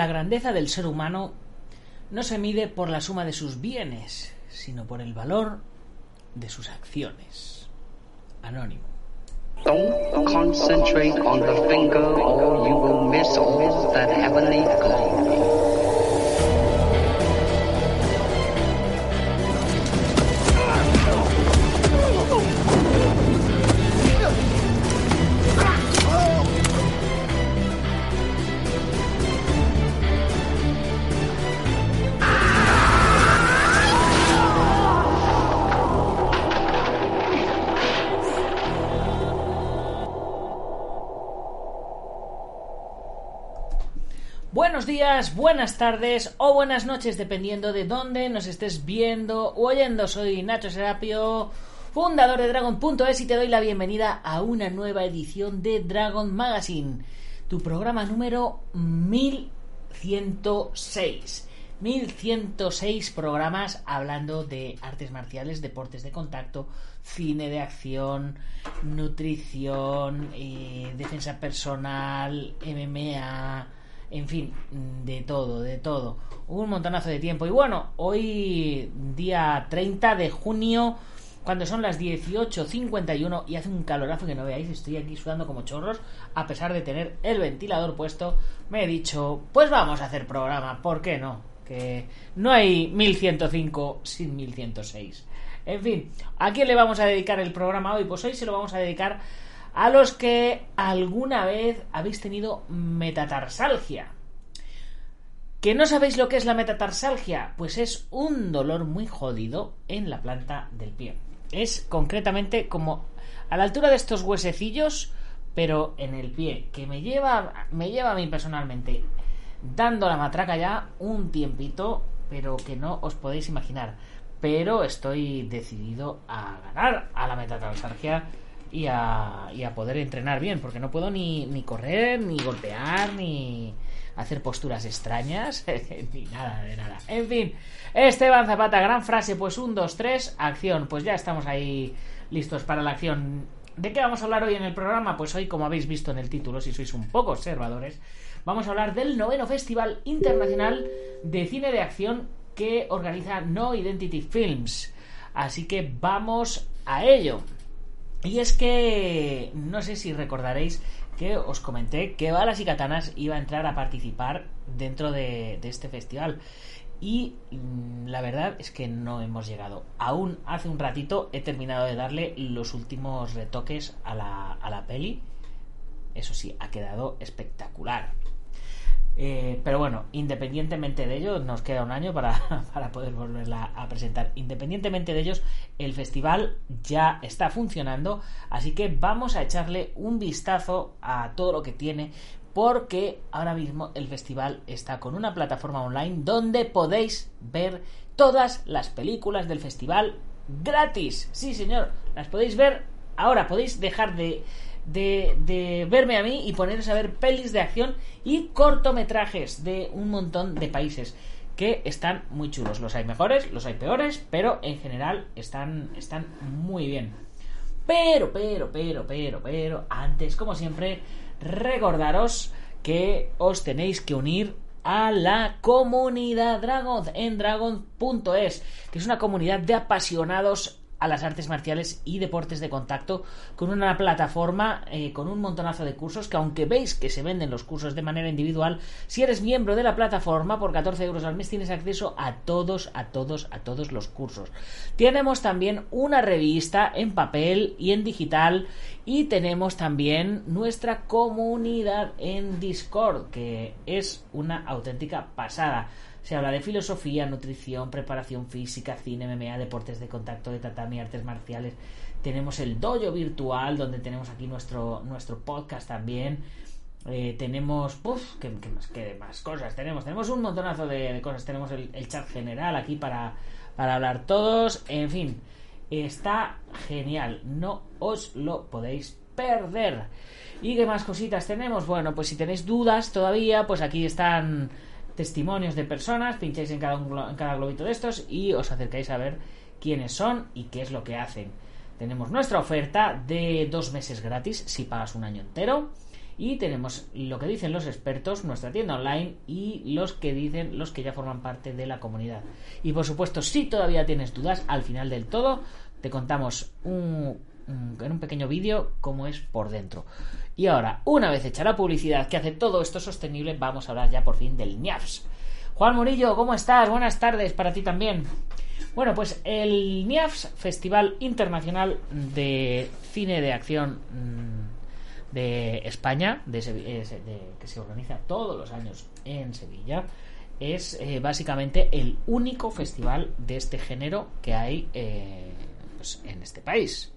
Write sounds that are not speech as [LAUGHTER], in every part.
La grandeza del ser humano no se mide por la suma de sus bienes, sino por el valor de sus acciones. Anónimo. Buenos días, buenas tardes o buenas noches, dependiendo de dónde nos estés viendo o oyendo. Soy Nacho Serapio, fundador de Dragon.es y te doy la bienvenida a una nueva edición de Dragon Magazine, tu programa número 1106. 1106 programas hablando de artes marciales, deportes de contacto, cine de acción, nutrición, eh, defensa personal, MMA, en fin, de todo, de todo. Un montonazo de tiempo. Y bueno, hoy día 30 de junio, cuando son las 18.51 y hace un calorazo que no veáis, estoy aquí sudando como chorros, a pesar de tener el ventilador puesto, me he dicho, pues vamos a hacer programa, ¿por qué no? Que no hay 1105 sin 1106. En fin, ¿a quién le vamos a dedicar el programa hoy? Pues hoy se lo vamos a dedicar a los que alguna vez habéis tenido metatarsalgia. ¿Que no sabéis lo que es la metatarsalgia? Pues es un dolor muy jodido en la planta del pie. Es concretamente como a la altura de estos huesecillos, pero en el pie, que me lleva, me lleva a mí personalmente dando la matraca ya un tiempito, pero que no os podéis imaginar. Pero estoy decidido a ganar a la metatarsalgia y a, poder entrenar bien, porque no puedo ni, ni correr, ni golpear, ni hacer posturas extrañas, [LAUGHS] ni nada de nada. En fin, Esteban Zapata, gran frase, pues un, dos, tres, acción. Pues ya estamos ahí listos para la acción. ¿De qué vamos a hablar hoy en el programa? Pues hoy, como habéis visto en el título, si sois un poco observadores, vamos a hablar del noveno Festival Internacional de Cine de Acción que organiza No Identity Films. Así que vamos a ello. Y es que no sé si recordaréis que os comenté que Balas y Katanas iba a entrar a participar dentro de, este festival. Y mm, la verdad es que no hemos llegado. Aún hace un ratito he terminado de darle los últimos retoques a la, a la peli. Eso sí, ha quedado espectacular. Eh, pero bueno, independientemente de ello, nos queda un año para, [LAUGHS] para, poder volverla a presentar. Independientemente de ellos, el festival ya está funcionando, así que vamos a echarle un vistazo a todo lo que tiene, porque ahora mismo el festival está con una plataforma online donde podéis ver todas las películas del festival gratis. Sí, señor, las podéis ver ahora, podéis dejar de de, verme a mí y poneros a ver pelis de acción y cortometrajes de un montón de países que están muy chulos. Los hay mejores, los hay peores, pero en general están, están muy bien. Pero, pero, pero, pero, pero, antes, como siempre, recordaros que os tenéis que unir a la comunidad Dragon en dragon.es, que es una comunidad de apasionados a las artes marciales y deportes de contacto con una plataforma eh, con un montonazo de cursos que aunque veis que se venden los cursos de manera individual, si eres miembro de la plataforma por 14 euros al mes tienes acceso a todos, a todos, a todos los cursos. Tenemos también una revista en papel y en digital y tenemos también nuestra comunidad en Discord que es una auténtica pasada. Se habla de filosofía, nutrición, preparación física, cine, MMA, deportes de contacto, de tatami, artes marciales. Tenemos el dojo virtual, donde tenemos aquí nuestro, nuestro podcast también. Eh, tenemos, uff, ¿qué, más, ¿qué más cosas tenemos? Tenemos un montonazo de, de cosas. Tenemos el, el, chat general aquí para, para hablar todos. En fin, está genial. No os lo podéis perder. ¿Y qué más cositas tenemos? Bueno, pues si tenéis dudas todavía, pues aquí están testimonios de personas, pincháis en cada, en cada globito de estos y os acercáis a ver quiénes son y qué es lo que hacen. Tenemos nuestra oferta de dos meses gratis si pagas un año entero Y tenemos lo que dicen los expertos, nuestra tienda online y los que dicen los que ya forman parte de la comunidad. Y por supuesto, si todavía tienes dudas, al final del todo te contamos un, en un pequeño vídeo cómo es por dentro. Y ahora, una vez hecha la publicidad que hace todo esto sostenible, vamos a hablar ya por fin del NIAFS. Juan Murillo, ¿cómo estás? Buenas tardes para ti también. Bueno, pues el NIAFS, Festival Internacional de Cine de Acción mm, de España, de, que se organiza todos los años en Sevilla, es eh, básicamente el único festival de este género que hay eh, pues, en este país.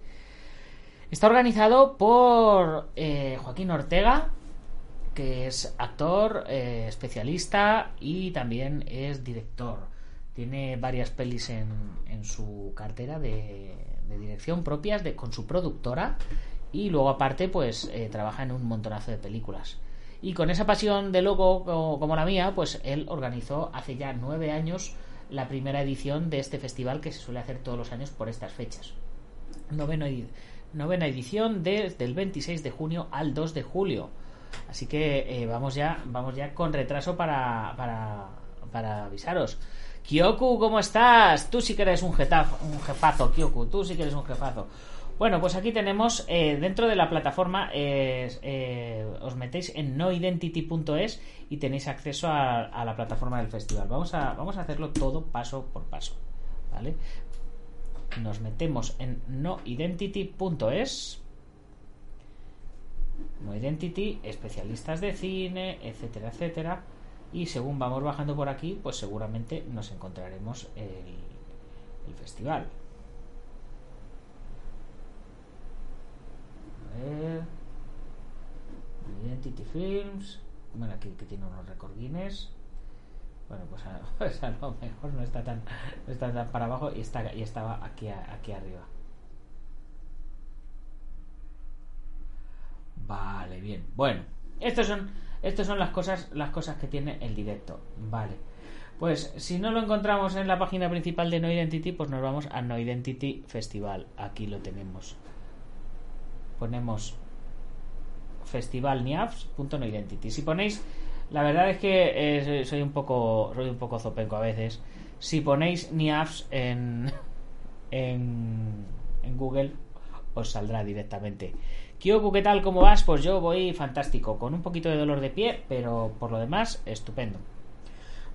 Está organizado por eh, Joaquín Ortega, que es actor, especialista y también es director. Tiene varias pelis en, en su cartera de, dirección propias de, con su productora y luego aparte pues eh, trabaja en un montonazo de películas. Y con esa pasión de loco como, la mía, pues él organizó hace ya nueve años la primera edición de este festival que se suele hacer todos los años por estas fechas. Noveno, novena edición desde el 26 de junio al 2 de julio. Así que eh, vamos ya, vamos ya con retraso para, para, avisaros. Kyoku, ¿cómo estás? Tú sí que eres un, un jefazo, Kyoku, tú sí que eres un jefazo. Bueno, pues aquí tenemos, eh, dentro de la plataforma, eh, os metéis en noidentity.es y tenéis acceso a, la plataforma del festival. Vamos a, vamos a hacerlo todo paso por paso. ¿Vale? Nos metemos en noidentity.es. Noidentity, especialistas de cine, etcétera, etcétera. Y según vamos bajando por aquí pues seguramente nos encontraremos el, el festival. A ver. Identity Films. Bueno aquí que tiene unos record Guinness bueno pues a, [LAUGHS] pues a, lo mejor no está tan no está tan para abajo y está y estaba aquí aquí arriba vale bien bueno estos son estas son las cosas, las cosas que tiene el directo. Vale. Pues si no lo encontramos en la página principal de No Identity, pues nos vamos a No Identity Festival. Aquí lo tenemos. Ponemos festivalniafs.noidentity. Si ponéis, la verdad es que eh, soy un poco soy un poco zopenco a veces. Si ponéis niafs en, [LAUGHS] en en Google os saldrá directamente. Kyoku, ¿qué tal? ¿Cómo vas? Pues yo voy fantástico, con un poquito de dolor de pie, pero por lo demás, estupendo.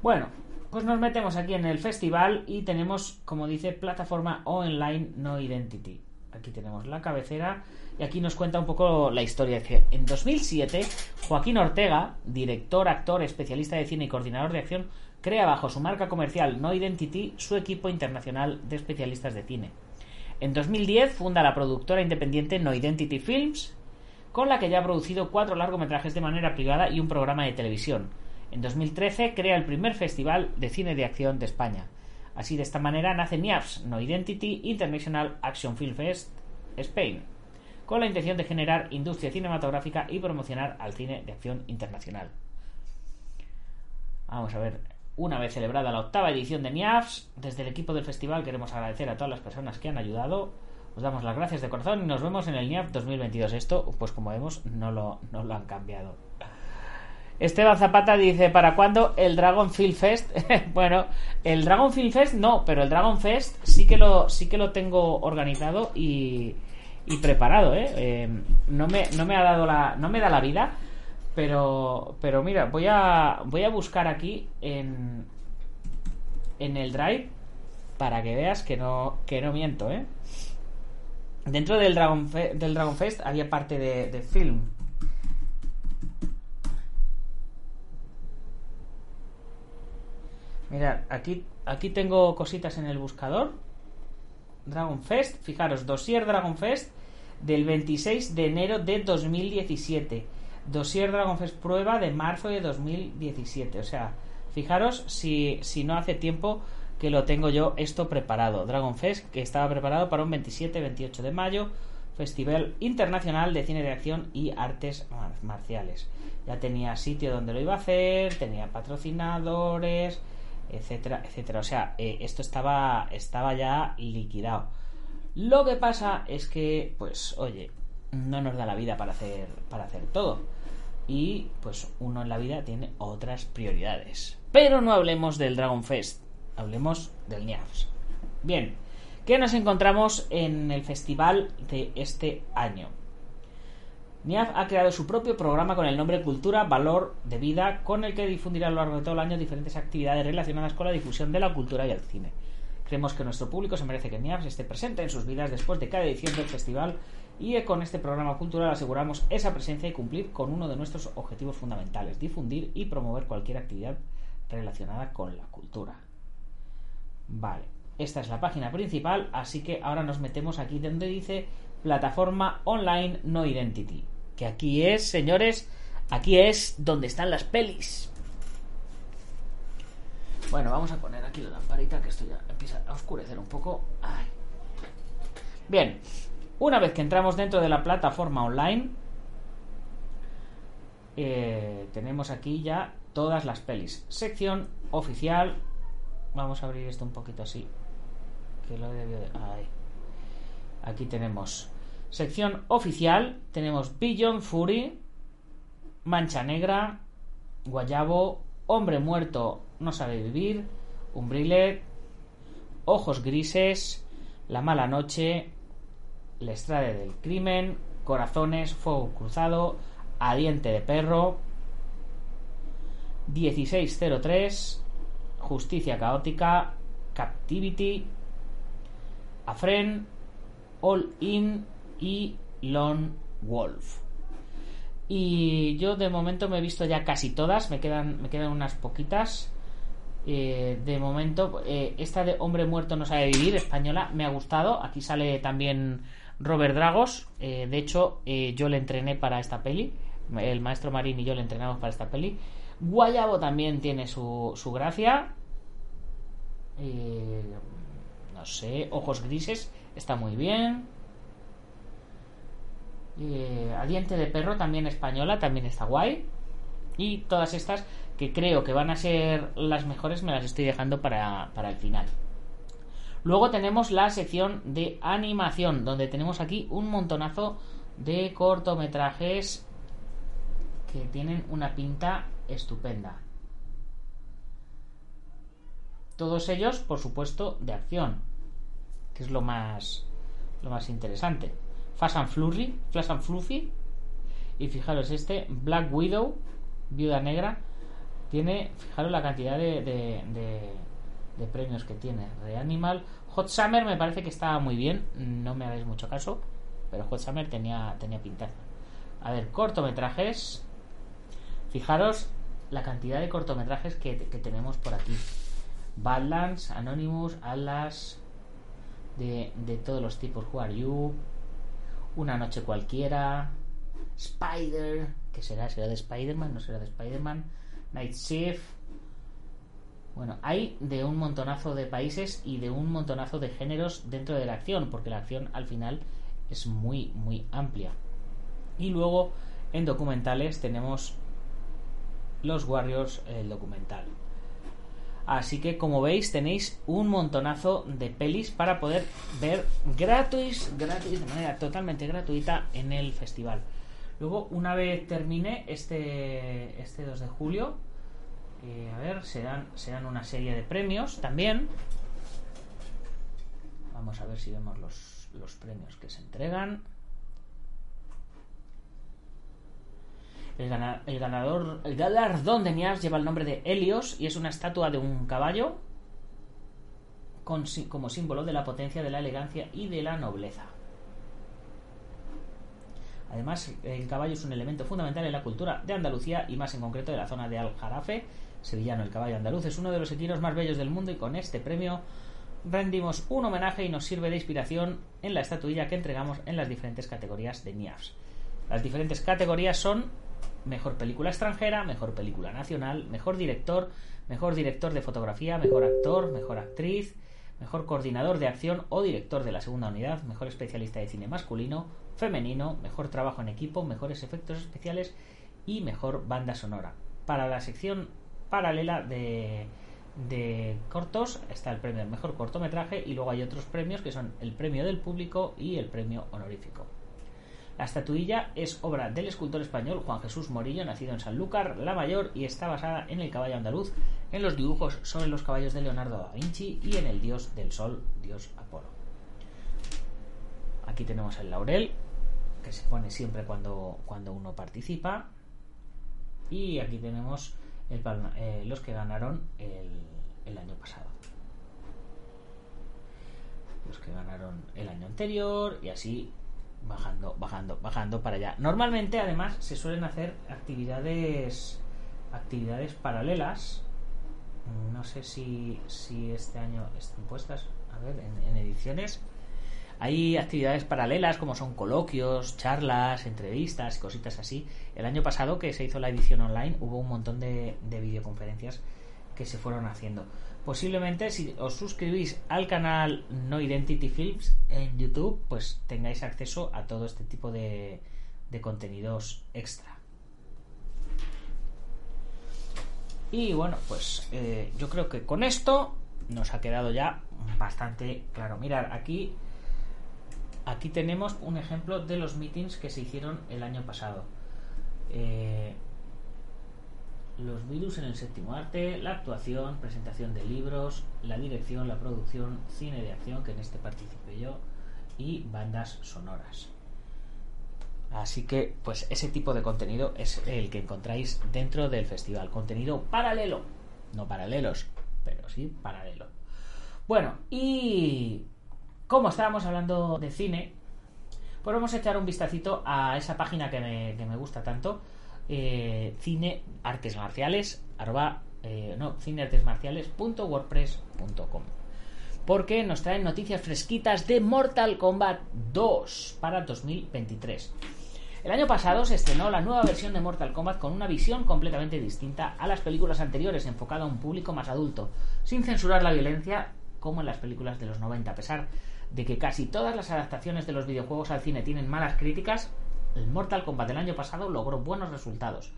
Bueno, pues nos metemos aquí en el festival y tenemos, como dice, plataforma online no identity. Aquí tenemos la cabecera y aquí nos cuenta un poco la historia. En 2007, Joaquín Ortega, director, actor, especialista de cine y coordinador de acción, crea bajo su marca comercial No Identity su equipo internacional de especialistas de cine. En 2010 funda la productora independiente No Identity Films, con la que ya ha producido cuatro largometrajes de manera privada y un programa de televisión. En 2013 crea el primer festival de cine de acción de España. Así, de esta manera nace NIAFS, No Identity International Action Film Fest, Spain, con la intención de generar industria cinematográfica y promocionar al cine de acción internacional. Vamos a ver, una vez celebrada la octava edición de NIAFS, desde el equipo del festival queremos agradecer a todas las personas que han ayudado. Os damos las gracias de corazón y nos vemos en el NIAF 2022. Esto, pues como vemos, no lo, no lo han cambiado. Esteban Zapata dice, ¿para cuándo el Dragon Film Fest? [LAUGHS] bueno, el Dragon Film Fest no, pero el Dragon Fest sí que lo, sí que lo tengo organizado y, y preparado, ¿eh? ¿eh? no, me, no me ha dado la, no me da la vida, pero, pero mira, voy a, voy a buscar aquí en, en el Drive para que veas que no, que no miento, ¿eh? Dentro del Dragon, del Dragon Fest había parte de, de film. Mirad, aquí, aquí tengo cositas en el buscador. Dragon Fest, fijaros, dossier Dragon Fest del 26 de enero de 2017 Dossier Dragon Fest prueba de marzo de 2017. O sea, fijaros si, si no hace tiempo que lo tengo yo esto preparado. Dragon Fest, que estaba preparado para un 27-28 de mayo, Festival Internacional de Cine de Acción y Artes Marciales. Ya tenía sitio donde lo iba a hacer, tenía patrocinadores, etcétera, etcétera. O sea, eh, esto estaba, estaba ya liquidado. Lo que pasa es que, pues, oye, no nos da la vida para hacer, para hacer todo. y pues uno en la vida tiene otras prioridades. Pero no hablemos del Dragon Fest, hablemos del NIAFS. Bien, ¿qué nos encontramos en el festival de este año? NIAF ha creado su propio programa con el nombre Cultura, Valor de Vida, con el que difundirá a lo largo de todo el año diferentes actividades relacionadas con la difusión de la cultura y el cine. Creemos que nuestro público se merece que NIAF esté presente en sus vidas después de cada edición del festival y con este programa cultural aseguramos esa presencia y cumplir con uno de nuestros objetivos fundamentales, difundir y promover cualquier actividad relacionada con la cultura. Vale, esta es la página principal, así que ahora nos metemos aquí donde dice plataforma online no identity, que aquí es, señores, aquí es donde están las pelis. Bueno, vamos a poner aquí la lamparita que esto ya empieza a oscurecer un poco. Bien, una vez que entramos dentro de la plataforma online, eh, tenemos aquí ya todas las pelis. Sección oficial. Vamos a abrir esto un poquito así. Que lo debió de... Aquí tenemos sección oficial. Tenemos Billion Fury, Mancha Negra, Guayabo, Hombre Muerto No Sabe Vivir, Umbrilet, Ojos Grises, La Mala Noche, la Estrada del Crimen, Corazones, Fuego Cruzado, A Diente de Perro, 1603, Justicia Caótica, Captivity, Afren, All In y Lone Wolf. Y yo de momento me he visto ya casi todas, me quedan, me quedan unas poquitas. Eh, de momento, eh, esta de Hombre Muerto no sabe vivir, española, me ha gustado. Aquí sale también Robert Dragos. Eh, de hecho, yo le entrené para esta peli. El maestro Marín y yo le entrenamos para esta peli. Guayabo también tiene su, su gracia. No sé, Ojos Grises está muy bien. a Diente de Perro también española, también está guay. Y todas estas que creo que van a ser las mejores me las estoy dejando para, para el final. Luego tenemos la sección de animación, donde tenemos aquí un montonazo de cortometrajes que tienen una pinta estupenda. Todos ellos, por supuesto, de acción, que es lo más lo más interesante. Fast and Flurry, Flash and Fluffy. Y fijaros, este Black Widow, Viuda Negra, tiene, fijaros la cantidad de, de, de premios que tiene. Reanimal, Hot Summer me parece que estaba muy bien, no me hagáis mucho caso, pero Hot Summer tenía, tenía pintaza. A ver, cortometrajes. Fijaros la cantidad de cortometrajes que, tenemos por aquí. Badlands, Anonymous, Atlas, de, de, todos los tipos. Who Are You? Una noche cualquiera. Spider, que será? ¿Será de Spider-Man? ¿No será de Spider-Man? Night Shift. Bueno, hay de un montonazo de países y de un montonazo de géneros dentro de la acción, porque la acción al final es muy, muy amplia. Y luego en documentales tenemos Los Warriors, el documental. Así que como veis tenéis un montonazo de pelis para poder ver gratis, gratis, de manera totalmente gratuita en el festival. Luego, una vez termine este, este 2 de julio, a ver, serán, serán una serie de premios también. Vamos a ver si vemos los, los premios que se entregan. El, ganador, el galardón de Nias lleva el nombre de Helios y es una estatua de un caballo con, como símbolo de la potencia, de la elegancia y de la nobleza. Además, el caballo es un elemento fundamental en la cultura de Andalucía y más en concreto de la zona de Aljarafe, sevillano, el caballo andaluz, es uno de los equinos más bellos del mundo y con este premio rendimos un homenaje y nos sirve de inspiración en la estatuilla que entregamos en las diferentes categorías de NIAFs. Las diferentes categorías son mejor película extranjera, mejor película nacional, mejor director, mejor director de fotografía, mejor actor, mejor actriz, mejor coordinador de acción o director de la segunda unidad, mejor especialista de cine masculino, femenino, mejor trabajo en equipo, mejores efectos especiales y mejor banda sonora. Para la sección paralela de, cortos está el premio del mejor cortometraje y luego hay otros premios que son el premio del público y el premio honorífico. La estatuilla es obra del escultor español Juan Jesús Morillo, nacido en Sanlúcar, La Mayor, y está basada en el caballo andaluz, en los dibujos sobre los caballos de Leonardo da Vinci y en el dios del sol, dios Apolo. Aquí tenemos el laurel, que se pone siempre cuando, cuando uno participa. Y aquí tenemos eh, los que ganaron el, el año pasado. Los que ganaron el año anterior y así bajando, bajando, bajando para allá. Normalmente, además, se suelen hacer actividades actividades paralelas. No sé si, si este año están puestas. A ver, en, ediciones. Hay actividades paralelas como son coloquios, charlas, entrevistas cositas así. El año pasado que se hizo la edición online hubo un montón de, de videoconferencias que se fueron haciendo. Posiblemente si os suscribís al canal No Identity Films en YouTube, pues tengáis acceso a todo este tipo de, de contenidos extra. Y bueno, pues eh, yo creo que con esto nos ha quedado ya bastante claro. Mirad, aquí aquí tenemos un ejemplo de los meetings que se hicieron el año pasado. Eh, los virus en el séptimo arte, la actuación, presentación de libros, la dirección, la producción, cine de acción, que en este participé yo, y bandas sonoras. Así que, pues ese tipo de contenido es el que encontráis dentro del festival. Contenido paralelo. No paralelos, pero sí paralelo. Bueno, y como estábamos hablando de cine, pues vamos a echar un vistacito a esa página que me, que me gusta tanto. Eh, cine artes marciales arroba, eh, no cineartesmarciales.wordpress.com porque nos traen noticias fresquitas de Mortal Kombat 2 para 2023 el año pasado se estrenó la nueva versión de Mortal Kombat con una visión completamente distinta a las películas anteriores, enfocada a un público más adulto, sin censurar la violencia como en las películas de los 90. A pesar de que casi todas las adaptaciones de los videojuegos al cine tienen malas críticas, el Mortal Kombat del año pasado logró buenos resultados,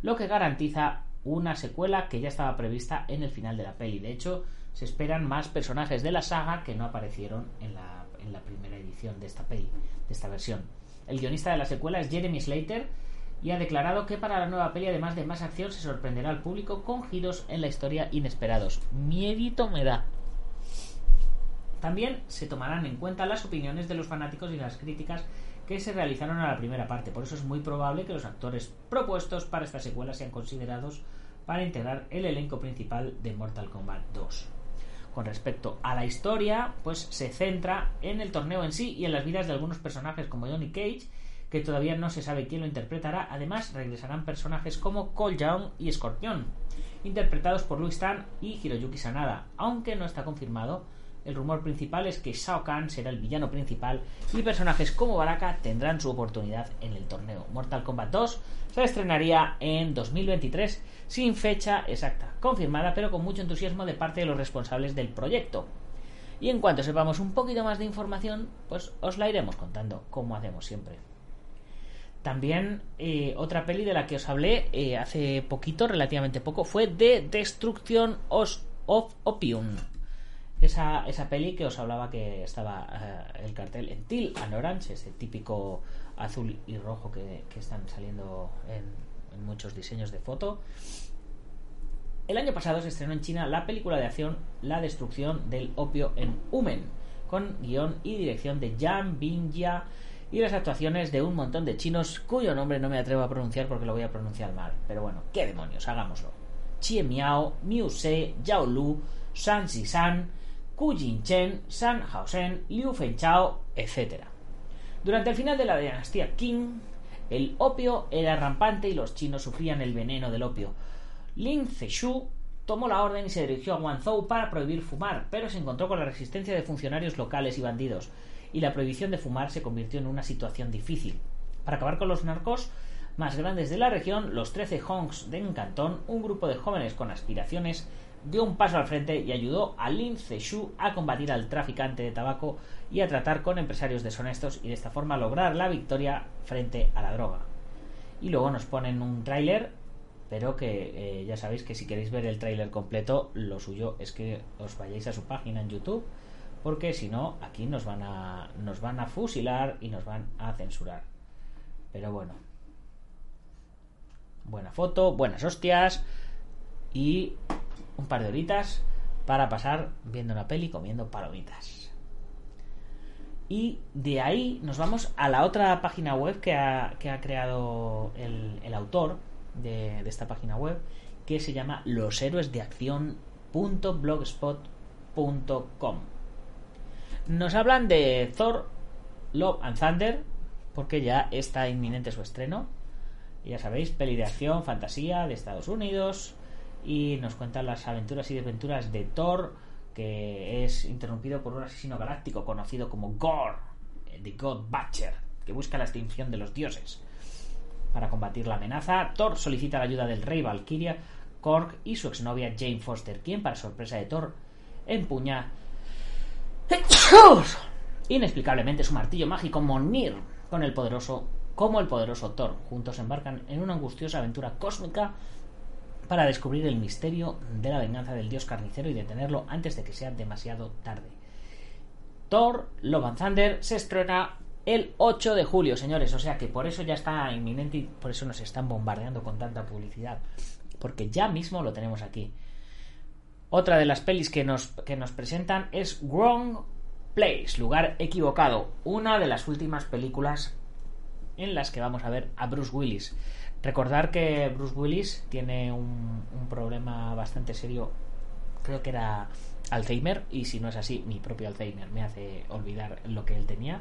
lo que garantiza una secuela que ya estaba prevista en el final de la peli. De hecho, se esperan más personajes de la saga que no aparecieron en la, primera edición de esta peli, de esta versión. El guionista de la secuela es Jeremy Slater y ha declarado que para la nueva peli, además de más acción, se sorprenderá al público con giros en la historia inesperados. Miedito me da. También se tomarán en cuenta las opiniones de los fanáticos y las críticas que se realizaron a la primera parte. Por eso es muy probable que los actores propuestos para esta secuela sean considerados para integrar el elenco principal de Mortal Kombat 2. Con respecto a la historia, pues se centra en el torneo en sí y en las vidas de algunos personajes como Johnny Cage, que todavía no se sabe quién lo interpretará. Además, regresarán personajes como Cole Young y Scorpion, interpretados por Louis Tan y Hiroyuki Sanada, aunque no está confirmado. El rumor principal es que Shao Kahn será el villano principal y personajes como Baraka tendrán su oportunidad en el torneo. Mortal Kombat 2 se estrenaría en 2023 sin fecha exacta confirmada, pero con mucho entusiasmo de parte de los responsables del proyecto. Y en cuanto sepamos un poquito más de información, pues os la iremos contando, como hacemos siempre. También eh, otra peli de la que os hablé eh, hace poquito, relativamente poco, fue The Destruction of Opium. Esa, esa peli que os hablaba que estaba eh, el cartel en Teal and Orange, ese típico azul y rojo que, que están saliendo en, muchos diseños de foto. El año pasado se estrenó en China la película de acción La destrucción del opio en Humen, con guion y dirección de Yang Bingjia y las actuaciones de un montón de chinos cuyo nombre no me atrevo a pronunciar porque lo voy a pronunciar mal. Pero bueno, qué demonios, hagámoslo. Chie Miao, Miu Se, Yao Lu, San, Ku Chen, San Liu Fenchao, etc. Durante el final de la dinastía Qing, el opio era rampante y los chinos sufrían el veneno del opio. Lin Zexu tomó la orden y se dirigió a Guangzhou para prohibir fumar, pero se encontró con la resistencia de funcionarios locales y bandidos, y la prohibición de fumar se convirtió en una situación difícil. Para acabar con los narcos más grandes de la región, los 13 Hongs de Cantón, un grupo de jóvenes con aspiraciones, dio un paso al frente y ayudó a Lin Zexu a combatir al traficante de tabaco y a tratar con empresarios deshonestos y de esta forma lograr la victoria frente a la droga. Y luego nos ponen un tráiler, pero que eh, ya sabéis que si queréis ver el tráiler completo, lo suyo es que os vayáis a su página en YouTube, porque si no, aquí nos van a, nos van a fusilar y nos van a censurar. Pero bueno. Buena foto, buenas hostias y un par de horitas para pasar viendo una peli comiendo palomitas. Y de ahí nos vamos a la otra página web que ha, que ha creado el, el autor de, de, esta página web, que se llama loshéroesdeacción.blogspot.com. Nos hablan de Thor, Love and Thunder, porque ya está inminente su estreno. Ya sabéis, peli de acción, fantasía de Estados Unidos. Y nos cuentan las aventuras y desventuras de Thor, que es interrumpido por un asesino galáctico conocido como Gore, The God Butcher, que busca la extinción de los dioses. Para combatir la amenaza, Thor solicita la ayuda del rey Valkyria, Korg y su exnovia Jane Foster, quien, para sorpresa de Thor, empuña [COUGHS] inexplicablemente su martillo mágico Monir con el poderoso como el poderoso Thor. Juntos embarcan en una angustiosa aventura cósmica para descubrir el misterio de la venganza del dios carnicero y detenerlo antes de que sea demasiado tarde. Thor Love and Thunder se estrena el 8 de julio, señores, o sea que por eso ya está inminente y por eso nos están bombardeando con tanta publicidad, porque ya mismo lo tenemos aquí. Otra de las pelis que nos, que nos presentan es Wrong Place, lugar equivocado, una de las últimas películas en las que vamos a ver a Bruce Willis. Recordar que Bruce Willis tiene un, un, problema bastante serio, creo que era Alzheimer, y si no es así, mi propio Alzheimer me hace olvidar lo que él tenía.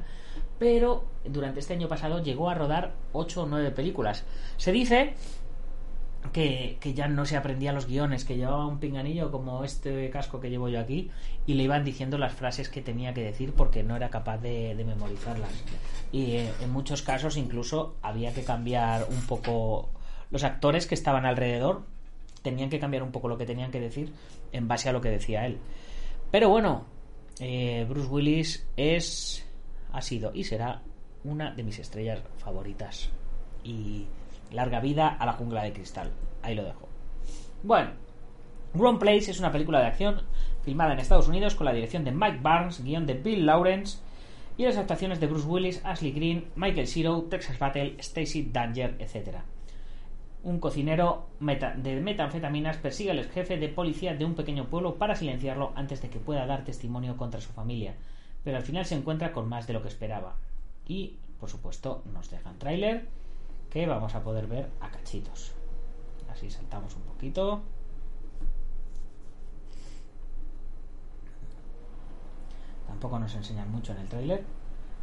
Pero durante este año pasado llegó a rodar 8 o 9 películas. Se dice que, ya no se aprendía los guiones, que llevaba un pinganillo como este casco que llevo yo aquí y le iban diciendo las frases que tenía que decir porque no era capaz de, de memorizarlas. Y eh, en muchos casos incluso había que cambiar un poco los actores que estaban alrededor tenían que cambiar un poco lo que tenían que decir en base a lo que decía él. Pero bueno, eh, Bruce Willis es, ha sido y será una de mis estrellas favoritas. Y larga vida a la jungla de cristal. Ahí lo dejo. Bueno, Wrong Place es una película de acción filmada en Estados Unidos con la dirección de Mike Barnes, guion de Bill Lawrence y las actuaciones de Bruce Willis, Ashley Green, Michael Zero, Texas Battle, Stacy Danger, etc. Un cocinero de metanfetaminas persigue al jefe de policía de un pequeño pueblo para silenciarlo antes de que pueda dar testimonio contra su familia, pero al final se encuentra con más de lo que esperaba. Y, por supuesto, nos dejan tráiler que vamos a poder ver a cachitos. Así saltamos un poquito. Tampoco nos enseñan mucho en el tráiler.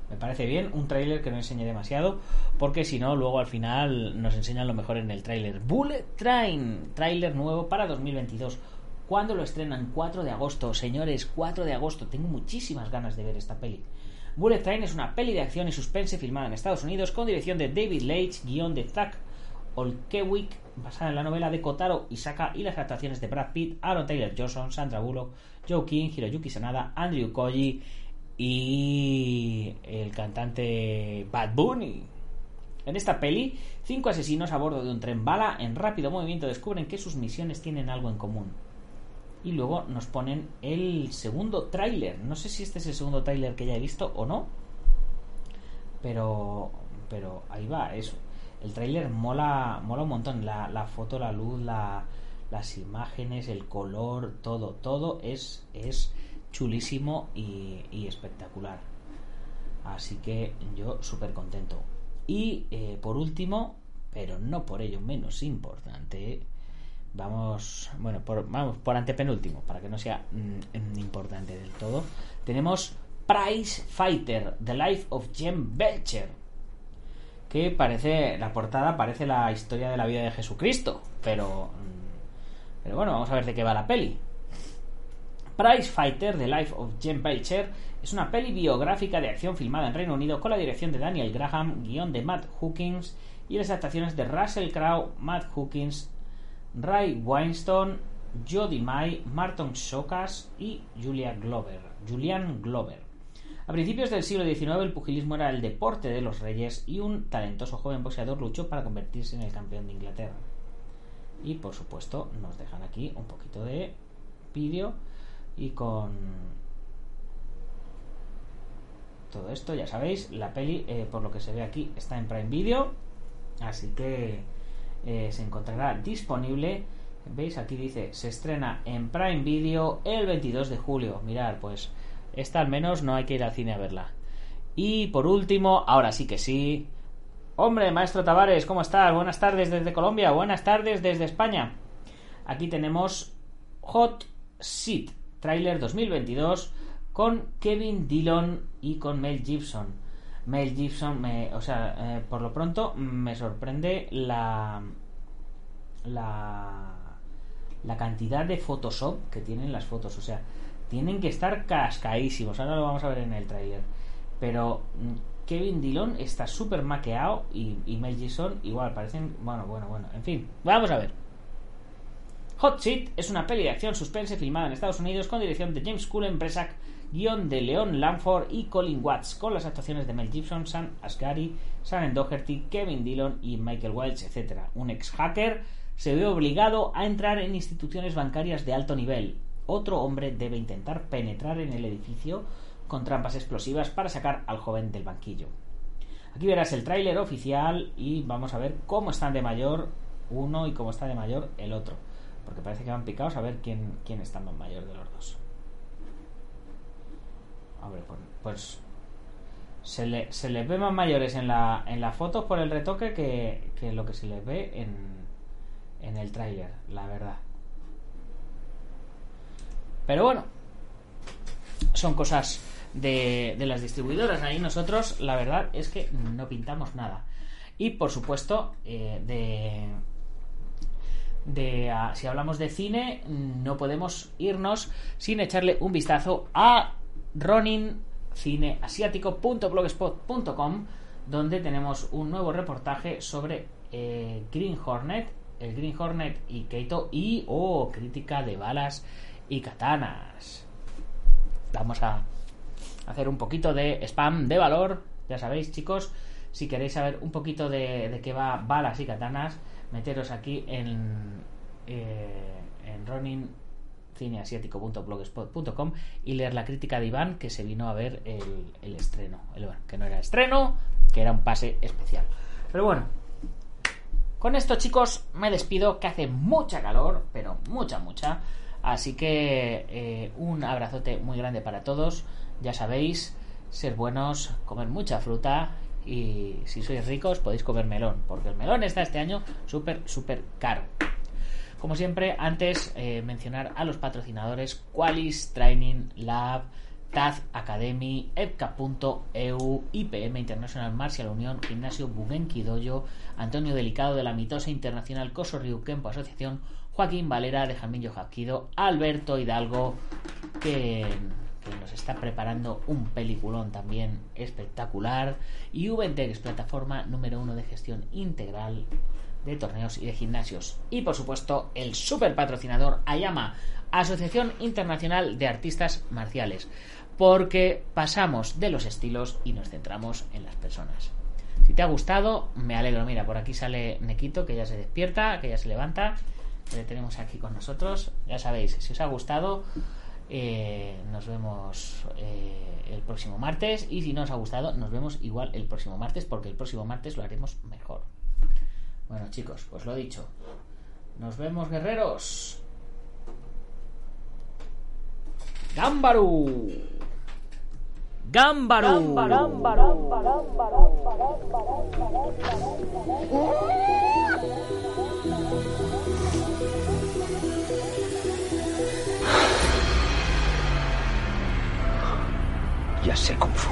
Me parece bien, un tráiler que no enseñe demasiado, porque si no, luego al final nos enseñan lo mejor en el tráiler. Bullet Train, tráiler nuevo para 2022. ¿Cuándo lo estrenan? 4 de agosto. Señores, 4 de agosto. Tengo muchísimas ganas de ver esta peli. Bullet Train es una peli de acción y suspense filmada en Estados Unidos con dirección de David Leitch, guion de Zack Olkewick, basada en la novela de Kotaro Isaka y las actuaciones de Brad Pitt, Aaron Taylor Johnson, Sandra Bullock, Joe King, Hiroyuki Sanada, Andrew Koji y el cantante Bad Bunny. En esta peli, cinco asesinos a bordo de un tren bala en rápido movimiento descubren que sus misiones tienen algo en común. Y luego nos ponen el segundo tráiler. No sé si este es el segundo tráiler que ya he visto o no. Pero, pero ahí va. Es, el tráiler mola, mola un montón. La, la foto, la luz, la, las imágenes, el color, todo, todo es, es chulísimo y, y espectacular. Así que yo súper contento. Y eh, por último, pero no por ello menos importante, vamos, bueno, por, vamos por antepenúltimo, para que no sea mm, importante del todo. Tenemos Price Fighter, The Life of Jem Belcher. Que parece, la portada parece la historia de la vida de Jesucristo, pero, mm, pero bueno, vamos a ver de qué va la peli. Price Fighter, The Life of Jem Belcher, es una peli biográfica de acción filmada en Reino Unido con la dirección de Daniel Graham, guion de Matt Hookins y las adaptaciones de Russell Crowe, Matt Hookins, Ray Weinstein, Jodie May, Martin Sokas y Julia Glover, Julian Glover. A principios del siglo XIX el pugilismo era el deporte de los reyes y un talentoso joven boxeador luchó para convertirse en el campeón de Inglaterra. Y por supuesto nos dejan aquí un poquito de vídeo y con todo esto, ya sabéis, la peli, eh, por lo que se ve aquí, está en Prime Video, así que eh, se encontrará disponible. ¿Veis? Aquí dice, se estrena en Prime Video el 22 de julio. Mirar, pues esta al menos no hay que ir al cine a verla. Y por último, ahora sí que sí. Hombre, maestro Tavares, ¿cómo estás? Buenas tardes desde Colombia, buenas tardes desde España. Aquí tenemos Hot Seat, trailer 2022 con Kevin Dillon y con Mel Gibson. Mel Gibson, me, o sea, eh, por lo pronto me sorprende la, la la cantidad de Photoshop que tienen las fotos. O sea, tienen que estar cascaísimos. Ahora lo vamos a ver en el trailer. Pero mm, Kevin Dillon está súper maqueado y, y Mel Gibson igual, parecen... Bueno, bueno, bueno. En fin, vamos a ver. Hot Seat es una peli de acción suspense filmada en Estados Unidos con dirección de James Cullen Bresak, guion de Leon Lanford y Colin Watts, con las actuaciones de Mel Gibson, Sam Asghari, Sam Doherty, Kevin Dillon y Michael Welch, etc. Un ex hacker se ve obligado a entrar en instituciones bancarias de alto nivel. Otro hombre debe intentar penetrar en el edificio con trampas explosivas para sacar al joven del banquillo. Aquí verás el tráiler oficial y vamos a ver cómo están de mayor uno y cómo está de mayor el otro porque parece que van picados a ver quién, quién está más mayor de los dos. A ver, pues, pues se, le, se les ve más mayores en la, en la foto por el retoque que, que lo que se les ve en, en el tráiler, la verdad. Pero bueno, son cosas de, de las distribuidoras. Ahí nosotros, la verdad es que no pintamos nada. Y por supuesto, eh, de, de uh, si hablamos de cine, no podemos irnos sin echarle un vistazo a Ronin cineasiático.blogspot.com donde tenemos un nuevo reportaje sobre eh, Green Hornet, el Green Hornet y Keito y oh, crítica de balas y katanas. Vamos a hacer un poquito de spam de valor, ya sabéis chicos, si queréis saber un poquito de, de qué va balas y katanas, meteros aquí en, eh, en Ronin cineasiático.blogspot.com y leer la crítica de Iván que se vino a ver el, el estreno. El, que no era estreno, que era un pase especial. Pero bueno, con esto chicos me despido, que hace mucha calor, pero mucha, mucha. Así que eh, un abrazote muy grande para todos. Ya sabéis, ser buenos, comer mucha fruta y si sois ricos podéis comer melón, porque el melón está este año súper, súper caro. Como siempre, antes eh, mencionar a los patrocinadores Qualis Training Lab, Taz Academy, EPCA.eu, IPM International Martial Unión, Gimnasio Bugenki Dojo, Antonio Delicado de la Mitosa Internacional Coso Kempo Asociación, Joaquín Valera de Jamillo Jaquido, Alberto Hidalgo, que, que, nos está preparando un peliculón también espectacular, y Ubentex, plataforma número uno de gestión integral de torneos y de gimnasios. Y por supuesto, el super patrocinador Ayama, Asociación Internacional de Artistas Marciales, porque pasamos de los estilos y nos centramos en las personas. Si te ha gustado, me alegro. Mira, por aquí sale Nequito, que ya se despierta, que ya se levanta. Le tenemos aquí con nosotros. Ya sabéis, si os ha gustado, eh, nos vemos eh, el próximo martes. Y si no os ha gustado, nos vemos igual el próximo martes, porque el próximo martes lo haremos mejor. Bueno, chicos, pues lo dicho. Nos vemos, guerreros. ¡Gámbaru! ¡Gámbaru! Ya sé Kung Fu.